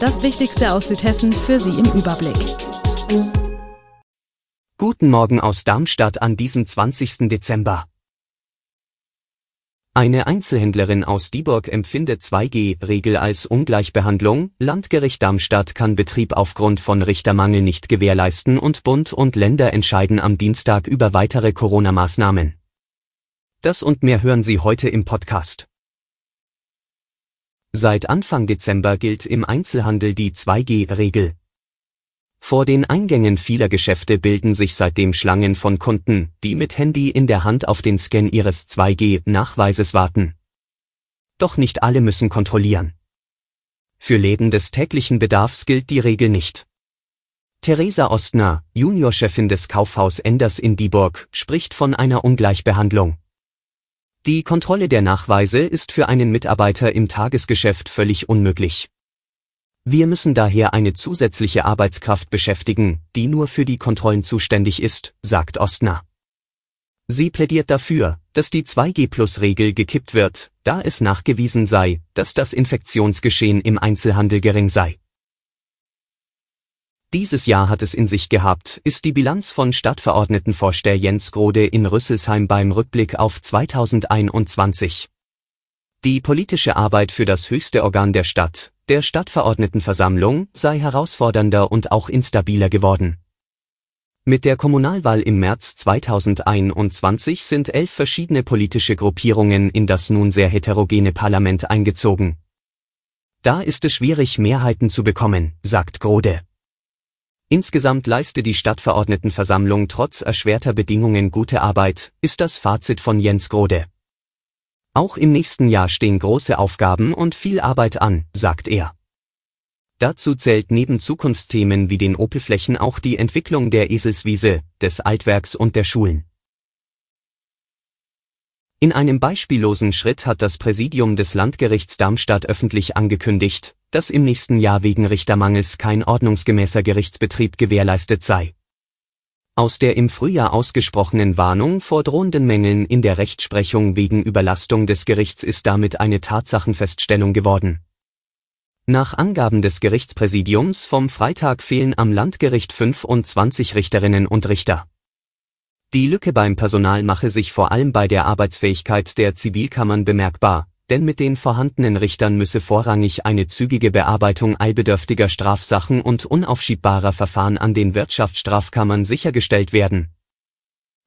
Das Wichtigste aus Südhessen für Sie im Überblick. Guten Morgen aus Darmstadt an diesem 20. Dezember. Eine Einzelhändlerin aus Dieburg empfindet 2G-Regel als Ungleichbehandlung. Landgericht Darmstadt kann Betrieb aufgrund von Richtermangel nicht gewährleisten und Bund und Länder entscheiden am Dienstag über weitere Corona-Maßnahmen. Das und mehr hören Sie heute im Podcast. Seit Anfang Dezember gilt im Einzelhandel die 2G-Regel. Vor den Eingängen vieler Geschäfte bilden sich seitdem Schlangen von Kunden, die mit Handy in der Hand auf den Scan ihres 2G-Nachweises warten. Doch nicht alle müssen kontrollieren. Für Läden des täglichen Bedarfs gilt die Regel nicht. Theresa Ostner, Juniorchefin des Kaufhaus Enders in Dieburg, spricht von einer Ungleichbehandlung. Die Kontrolle der Nachweise ist für einen Mitarbeiter im Tagesgeschäft völlig unmöglich. Wir müssen daher eine zusätzliche Arbeitskraft beschäftigen, die nur für die Kontrollen zuständig ist, sagt Ostner. Sie plädiert dafür, dass die 2G-Plus-Regel gekippt wird, da es nachgewiesen sei, dass das Infektionsgeschehen im Einzelhandel gering sei. Dieses Jahr hat es in sich gehabt, ist die Bilanz von Stadtverordnetenvorsteher Jens Grode in Rüsselsheim beim Rückblick auf 2021. Die politische Arbeit für das höchste Organ der Stadt, der Stadtverordnetenversammlung, sei herausfordernder und auch instabiler geworden. Mit der Kommunalwahl im März 2021 sind elf verschiedene politische Gruppierungen in das nun sehr heterogene Parlament eingezogen. Da ist es schwierig, Mehrheiten zu bekommen, sagt Grode. Insgesamt leiste die Stadtverordnetenversammlung trotz erschwerter Bedingungen gute Arbeit, ist das Fazit von Jens Grode. Auch im nächsten Jahr stehen große Aufgaben und viel Arbeit an, sagt er. Dazu zählt neben Zukunftsthemen wie den Opelflächen auch die Entwicklung der Eselswiese, des Altwerks und der Schulen. In einem beispiellosen Schritt hat das Präsidium des Landgerichts Darmstadt öffentlich angekündigt, dass im nächsten Jahr wegen Richtermangels kein ordnungsgemäßer Gerichtsbetrieb gewährleistet sei. Aus der im Frühjahr ausgesprochenen Warnung vor drohenden Mängeln in der Rechtsprechung wegen Überlastung des Gerichts ist damit eine Tatsachenfeststellung geworden. Nach Angaben des Gerichtspräsidiums vom Freitag fehlen am Landgericht 25 Richterinnen und Richter. Die Lücke beim Personal mache sich vor allem bei der Arbeitsfähigkeit der Zivilkammern bemerkbar, denn mit den vorhandenen Richtern müsse vorrangig eine zügige Bearbeitung eilbedürftiger Strafsachen und unaufschiebbarer Verfahren an den Wirtschaftsstrafkammern sichergestellt werden.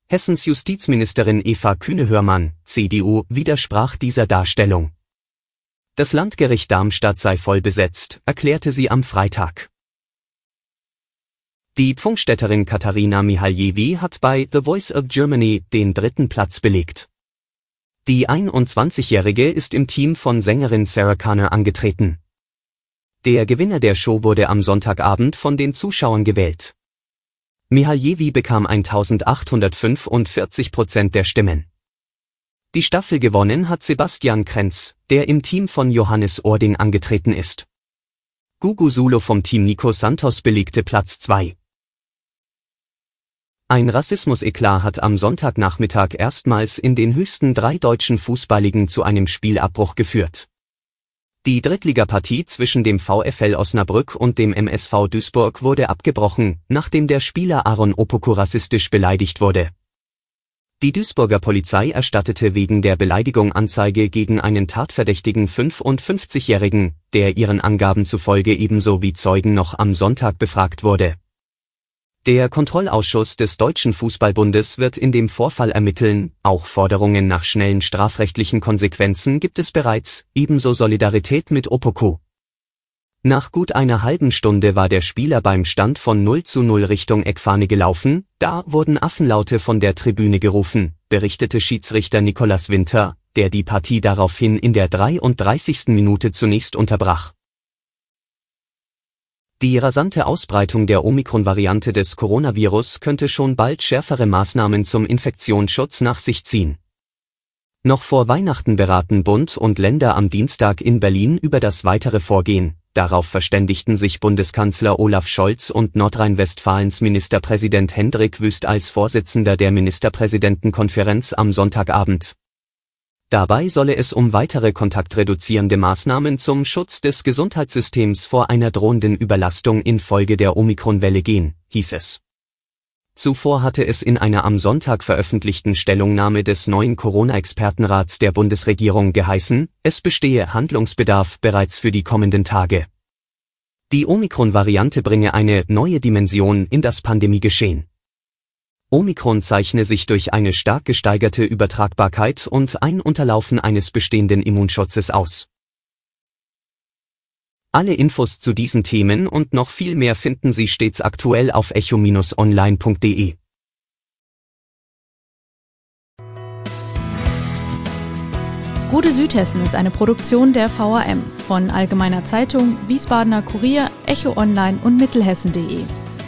Hessens Justizministerin Eva Kühne-Hörmann, CDU, widersprach dieser Darstellung. Das Landgericht Darmstadt sei voll besetzt, erklärte sie am Freitag. Die Pfungstädterin Katharina Mihaljewi hat bei The Voice of Germany den dritten Platz belegt. Die 21-Jährige ist im Team von Sängerin Sarah Connor angetreten. Der Gewinner der Show wurde am Sonntagabend von den Zuschauern gewählt. Mihaljevi bekam 1845 Prozent der Stimmen. Die Staffel gewonnen hat Sebastian Krenz, der im Team von Johannes Ording angetreten ist. Gugu Sulo vom Team Nico Santos belegte Platz 2. Ein Rassismus-Eklat hat am Sonntagnachmittag erstmals in den höchsten drei deutschen Fußballligen zu einem Spielabbruch geführt. Die Drittligapartie zwischen dem VfL Osnabrück und dem MSV Duisburg wurde abgebrochen, nachdem der Spieler Aaron Opoku rassistisch beleidigt wurde. Die Duisburger Polizei erstattete wegen der Beleidigung Anzeige gegen einen tatverdächtigen 55-Jährigen, der ihren Angaben zufolge ebenso wie Zeugen noch am Sonntag befragt wurde der Kontrollausschuss des Deutschen Fußballbundes wird in dem Vorfall ermitteln, auch Forderungen nach schnellen strafrechtlichen Konsequenzen gibt es bereits, ebenso Solidarität mit Opoku. Nach gut einer halben Stunde war der Spieler beim Stand von 0 zu 0 Richtung Eckfahne gelaufen, da wurden Affenlaute von der Tribüne gerufen, berichtete Schiedsrichter Nicolas Winter, der die Partie daraufhin in der 33. Minute zunächst unterbrach Die rasante Ausbreitung der Omikron-Variante des Coronavirus könnte schon bald schärfere Maßnahmen zum Infektionsschutz nach sich ziehen. Noch vor Weihnachten beraten Bund und Länder am Dienstag in Berlin über das weitere Vorgehen. Darauf verständigten sich Bundeskanzler Olaf Scholz und Nordrhein-Westfalens Ministerpräsident Hendrik Wüst als Vorsitzender der Ministerpräsidentenkonferenz am Sonntagabend. Dabei solle es um weitere kontaktreduzierende Maßnahmen zum Schutz des Gesundheitssystems vor einer drohenden Überlastung infolge der Omikronwelle gehen, hieß es. Zuvor hatte es in einer am Sonntag veröffentlichten Stellungnahme des neuen Corona-Expertenrats der Bundesregierung geheißen, es bestehe Handlungsbedarf bereits für die kommenden Tage. Die Omikron-Variante bringe eine neue Dimension in das Pandemiegeschehen. Omikron zeichne sich durch eine stark gesteigerte Übertragbarkeit und ein Unterlaufen eines bestehenden Immunschutzes aus. Alle Infos zu diesen Themen und noch viel mehr finden Sie stets aktuell auf echo-online.de. Gute Südhessen ist eine Produktion der VRM von Allgemeiner Zeitung, Wiesbadener Kurier, Echo Online und Mittelhessen.de.